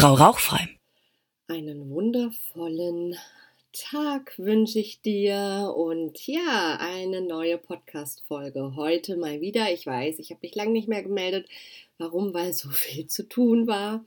Frau Rauchfrei. Einen wundervollen Tag wünsche ich dir und ja, eine neue Podcast-Folge. Heute mal wieder. Ich weiß, ich habe mich lange nicht mehr gemeldet. Warum? Weil so viel zu tun war.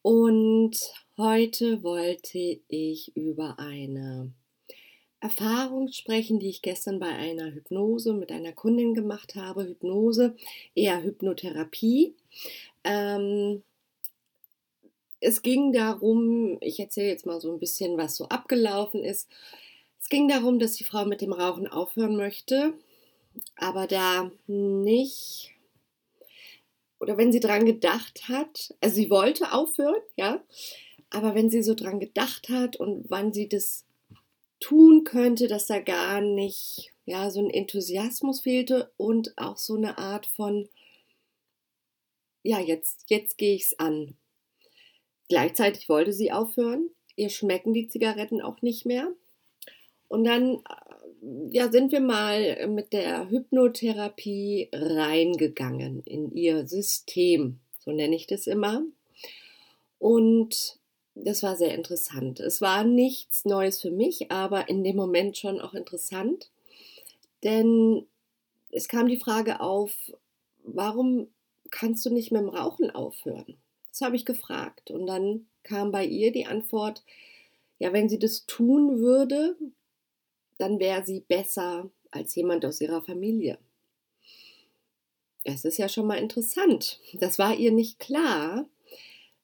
Und heute wollte ich über eine Erfahrung sprechen, die ich gestern bei einer Hypnose mit einer Kundin gemacht habe. Hypnose, eher Hypnotherapie. Ähm, es ging darum, ich erzähle jetzt mal so ein bisschen, was so abgelaufen ist. Es ging darum, dass die Frau mit dem Rauchen aufhören möchte, aber da nicht, oder wenn sie dran gedacht hat, also sie wollte aufhören, ja, aber wenn sie so dran gedacht hat und wann sie das tun könnte, dass da gar nicht, ja, so ein Enthusiasmus fehlte und auch so eine Art von, ja, jetzt, jetzt gehe es an. Gleichzeitig wollte sie aufhören. Ihr schmecken die Zigaretten auch nicht mehr. Und dann äh, ja, sind wir mal mit der Hypnotherapie reingegangen in ihr System, so nenne ich das immer. Und das war sehr interessant. Es war nichts Neues für mich, aber in dem Moment schon auch interessant, denn es kam die Frage auf, warum kannst du nicht mit dem Rauchen aufhören? Das habe ich gefragt. Und dann kam bei ihr die Antwort, ja, wenn sie das tun würde, dann wäre sie besser als jemand aus ihrer Familie. Das ist ja schon mal interessant. Das war ihr nicht klar.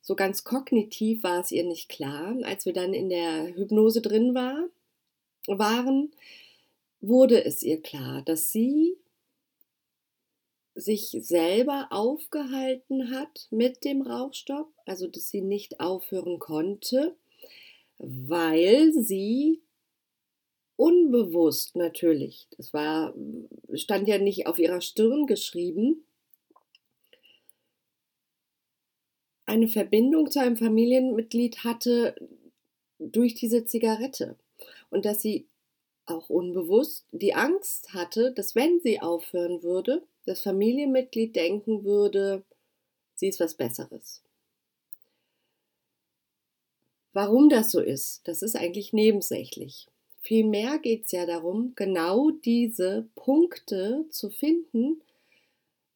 So ganz kognitiv war es ihr nicht klar. Als wir dann in der Hypnose drin war, waren, wurde es ihr klar, dass sie sich selber aufgehalten hat mit dem Rauchstopp, also dass sie nicht aufhören konnte, weil sie unbewusst natürlich, das war, stand ja nicht auf ihrer Stirn geschrieben, eine Verbindung zu einem Familienmitglied hatte durch diese Zigarette. Und dass sie auch unbewusst die Angst hatte, dass wenn sie aufhören würde, das Familienmitglied denken würde, sie ist was Besseres. Warum das so ist, das ist eigentlich nebensächlich. Vielmehr geht es ja darum, genau diese Punkte zu finden,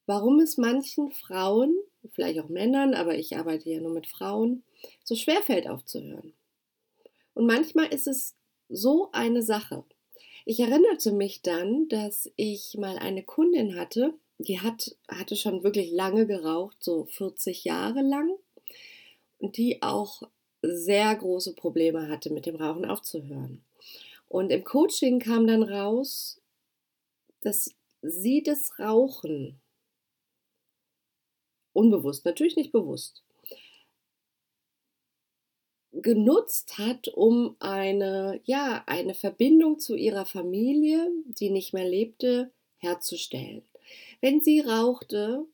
warum es manchen Frauen, vielleicht auch Männern, aber ich arbeite ja nur mit Frauen, so schwer fällt aufzuhören. Und manchmal ist es so eine Sache. Ich erinnerte mich dann, dass ich mal eine Kundin hatte, die hat, hatte schon wirklich lange geraucht, so 40 Jahre lang, und die auch sehr große Probleme hatte, mit dem Rauchen aufzuhören. Und im Coaching kam dann raus, dass sie das Rauchen unbewusst, natürlich nicht bewusst, genutzt hat, um eine, ja, eine Verbindung zu ihrer Familie, die nicht mehr lebte, herzustellen. Wenn sie rauchte,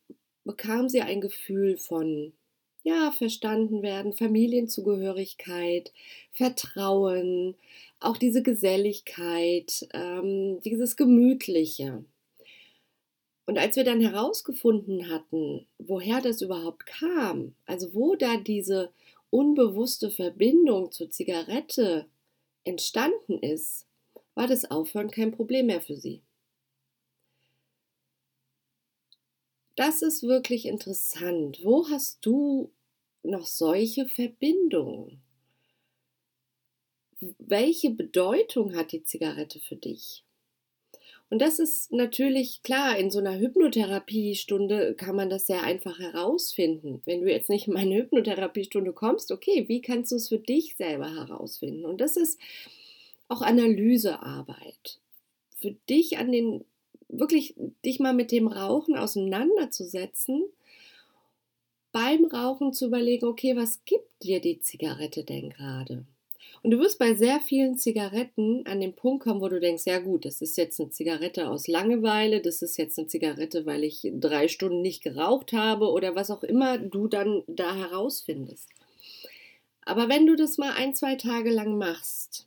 bekam sie ein Gefühl von ja, verstanden werden, Familienzugehörigkeit, Vertrauen, auch diese Geselligkeit, ähm, dieses Gemütliche. Und als wir dann herausgefunden hatten, woher das überhaupt kam, also wo da diese unbewusste Verbindung zur Zigarette entstanden ist, war das Aufhören kein Problem mehr für sie. Das ist wirklich interessant. Wo hast du noch solche Verbindungen? Welche Bedeutung hat die Zigarette für dich? Und das ist natürlich klar, in so einer Hypnotherapiestunde kann man das sehr einfach herausfinden. Wenn du jetzt nicht in meine Hypnotherapiestunde kommst, okay, wie kannst du es für dich selber herausfinden? Und das ist auch Analysearbeit. Für dich an den wirklich dich mal mit dem Rauchen auseinanderzusetzen, beim Rauchen zu überlegen, okay, was gibt dir die Zigarette denn gerade? Und du wirst bei sehr vielen Zigaretten an den Punkt kommen, wo du denkst, ja gut, das ist jetzt eine Zigarette aus Langeweile, das ist jetzt eine Zigarette, weil ich drei Stunden nicht geraucht habe oder was auch immer du dann da herausfindest. Aber wenn du das mal ein, zwei Tage lang machst,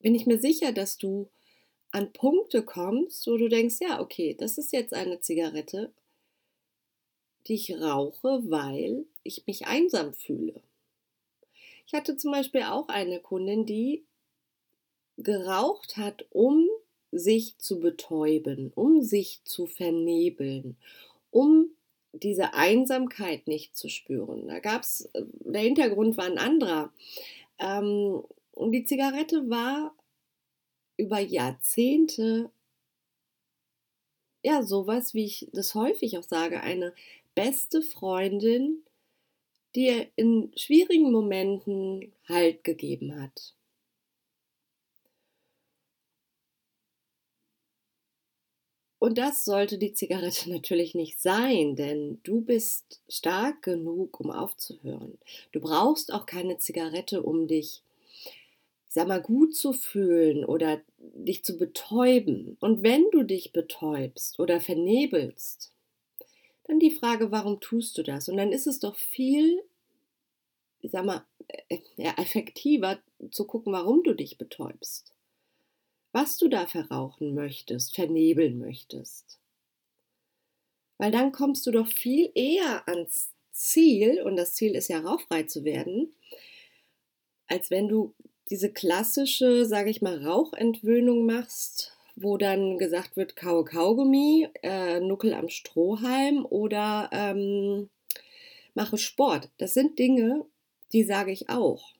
bin ich mir sicher, dass du an Punkte kommst, wo du denkst, ja, okay, das ist jetzt eine Zigarette, die ich rauche, weil ich mich einsam fühle. Ich hatte zum Beispiel auch eine Kundin, die geraucht hat, um sich zu betäuben, um sich zu vernebeln, um diese Einsamkeit nicht zu spüren. Da gab es, äh, der Hintergrund war ein anderer. Ähm, die Zigarette war über Jahrzehnte ja sowas, wie ich das häufig auch sage, eine beste Freundin, die in schwierigen Momenten Halt gegeben hat. Und das sollte die Zigarette natürlich nicht sein, denn du bist stark genug, um aufzuhören. Du brauchst auch keine Zigarette, um dich, ich sag mal, gut zu fühlen oder dich zu betäuben. Und wenn du dich betäubst oder vernebelst, dann die Frage, warum tust du das? Und dann ist es doch viel, sag mal, äh, effektiver zu gucken, warum du dich betäubst. Was du da verrauchen möchtest, vernebeln möchtest. Weil dann kommst du doch viel eher ans Ziel, und das Ziel ist ja rauchfrei zu werden, als wenn du diese klassische, sage ich mal, Rauchentwöhnung machst, wo dann gesagt wird, Kau Kaugummi, äh, Nuckel am Strohhalm oder ähm, mache Sport. Das sind Dinge, die sage ich auch.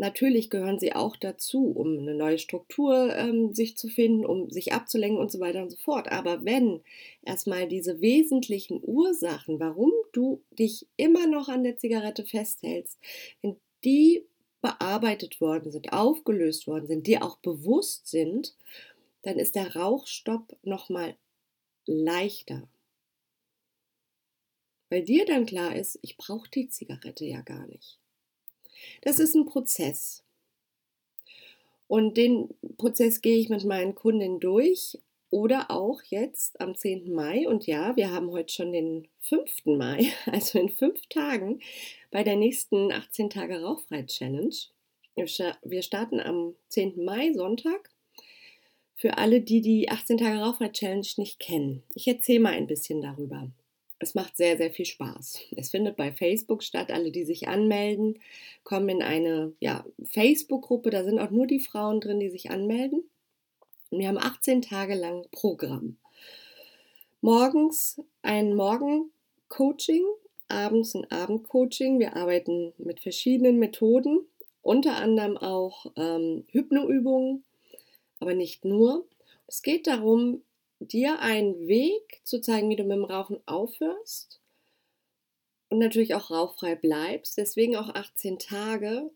Natürlich gehören sie auch dazu, um eine neue Struktur ähm, sich zu finden, um sich abzulenken und so weiter und so fort. Aber wenn erstmal diese wesentlichen Ursachen, warum du dich immer noch an der Zigarette festhältst, wenn die bearbeitet worden sind, aufgelöst worden sind, dir auch bewusst sind dann ist der Rauchstopp nochmal leichter. Weil dir dann klar ist, ich brauche die Zigarette ja gar nicht. Das ist ein Prozess. Und den Prozess gehe ich mit meinen Kundinnen durch oder auch jetzt am 10. Mai. Und ja, wir haben heute schon den 5. Mai, also in fünf Tagen bei der nächsten 18 Tage Rauchfrei Challenge. Wir starten am 10. Mai, Sonntag für alle, die die 18 Tage Rauchfrei Challenge nicht kennen. Ich erzähle mal ein bisschen darüber. Es macht sehr, sehr viel Spaß. Es findet bei Facebook statt. Alle, die sich anmelden, kommen in eine ja, Facebook-Gruppe. Da sind auch nur die Frauen drin, die sich anmelden. Und wir haben 18 Tage lang Programm. Morgens ein Morgen-Coaching, abends ein Abend-Coaching. Wir arbeiten mit verschiedenen Methoden, unter anderem auch ähm, Hypnoübungen, aber nicht nur. Es geht darum, dir einen Weg zu zeigen, wie du mit dem Rauchen aufhörst und natürlich auch rauchfrei bleibst. Deswegen auch 18 Tage,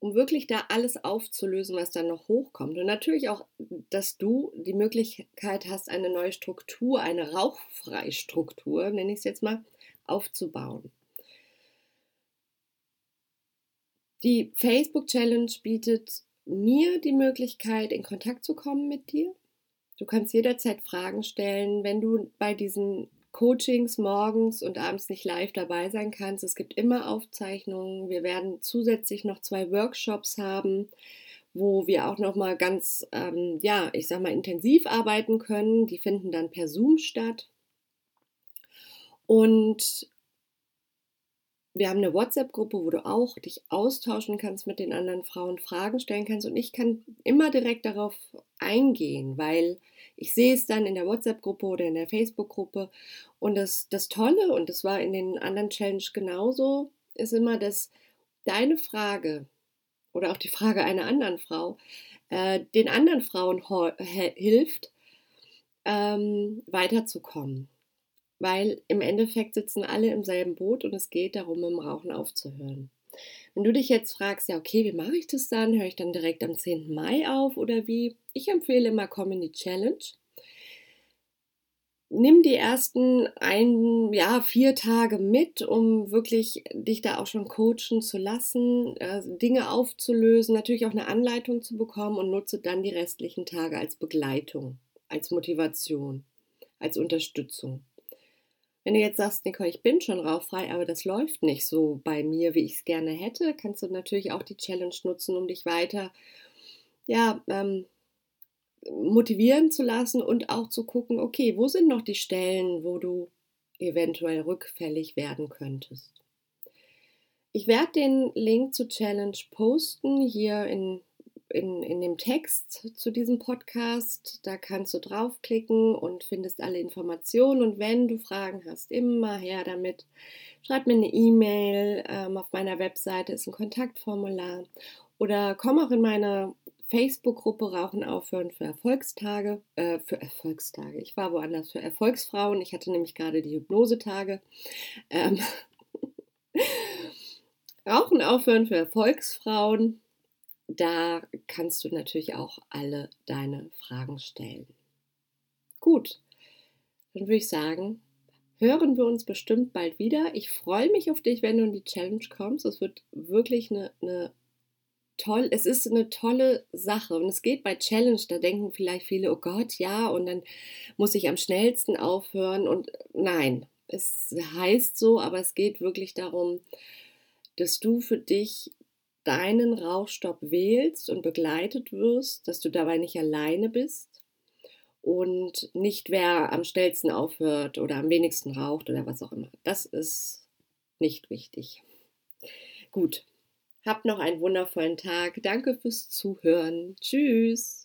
um wirklich da alles aufzulösen, was dann noch hochkommt. Und natürlich auch, dass du die Möglichkeit hast, eine neue Struktur, eine rauchfreie Struktur, nenne ich es jetzt mal, aufzubauen. Die Facebook Challenge bietet mir die Möglichkeit, in Kontakt zu kommen mit dir. Du kannst jederzeit Fragen stellen, wenn du bei diesen Coachings morgens und abends nicht live dabei sein kannst. Es gibt immer Aufzeichnungen. Wir werden zusätzlich noch zwei Workshops haben, wo wir auch noch mal ganz, ähm, ja, ich sag mal intensiv arbeiten können. Die finden dann per Zoom statt. Und wir haben eine WhatsApp-Gruppe, wo du auch dich austauschen kannst mit den anderen Frauen, Fragen stellen kannst. Und ich kann immer direkt darauf eingehen, weil ich sehe es dann in der WhatsApp-Gruppe oder in der Facebook-Gruppe. Und das, das Tolle, und das war in den anderen Challenge genauso, ist immer, dass deine Frage oder auch die Frage einer anderen Frau äh, den anderen Frauen hilft, ähm, weiterzukommen weil im Endeffekt sitzen alle im selben Boot und es geht darum, dem Rauchen aufzuhören. Wenn du dich jetzt fragst, ja, okay, wie mache ich das dann? Höre ich dann direkt am 10. Mai auf oder wie? Ich empfehle immer Comedy Challenge. Nimm die ersten ein, ja, vier Tage mit, um wirklich dich da auch schon coachen zu lassen, äh, Dinge aufzulösen, natürlich auch eine Anleitung zu bekommen und nutze dann die restlichen Tage als Begleitung, als Motivation, als Unterstützung. Wenn du jetzt sagst, Nicole, ich bin schon rauchfrei, aber das läuft nicht so bei mir, wie ich es gerne hätte, kannst du natürlich auch die Challenge nutzen, um dich weiter ja, ähm, motivieren zu lassen und auch zu gucken, okay, wo sind noch die Stellen, wo du eventuell rückfällig werden könntest. Ich werde den Link zur Challenge posten hier in, in, in dem Text zu diesem Podcast. Da kannst du draufklicken und findest alle Informationen. Und wenn du Fragen hast, immer her damit. Schreib mir eine E-Mail. Ähm, auf meiner Webseite ist ein Kontaktformular. Oder komm auch in meine Facebook-Gruppe Rauchen aufhören für Erfolgstage, äh, für Erfolgstage. Ich war woanders für Erfolgsfrauen. Ich hatte nämlich gerade die Hypnosetage. Ähm Rauchen aufhören für Erfolgsfrauen. Da kannst du natürlich auch alle deine Fragen stellen. Gut, dann würde ich sagen, hören wir uns bestimmt bald wieder. Ich freue mich auf dich, wenn du in die Challenge kommst. Es wird wirklich eine, eine toll, es ist eine tolle Sache und es geht bei Challenge, da denken vielleicht viele, oh Gott, ja, und dann muss ich am schnellsten aufhören und nein, es heißt so, aber es geht wirklich darum, dass du für dich deinen Rauchstopp wählst und begleitet wirst, dass du dabei nicht alleine bist und nicht wer am schnellsten aufhört oder am wenigsten raucht oder was auch immer. Das ist nicht wichtig. Gut, habt noch einen wundervollen Tag. Danke fürs Zuhören. Tschüss.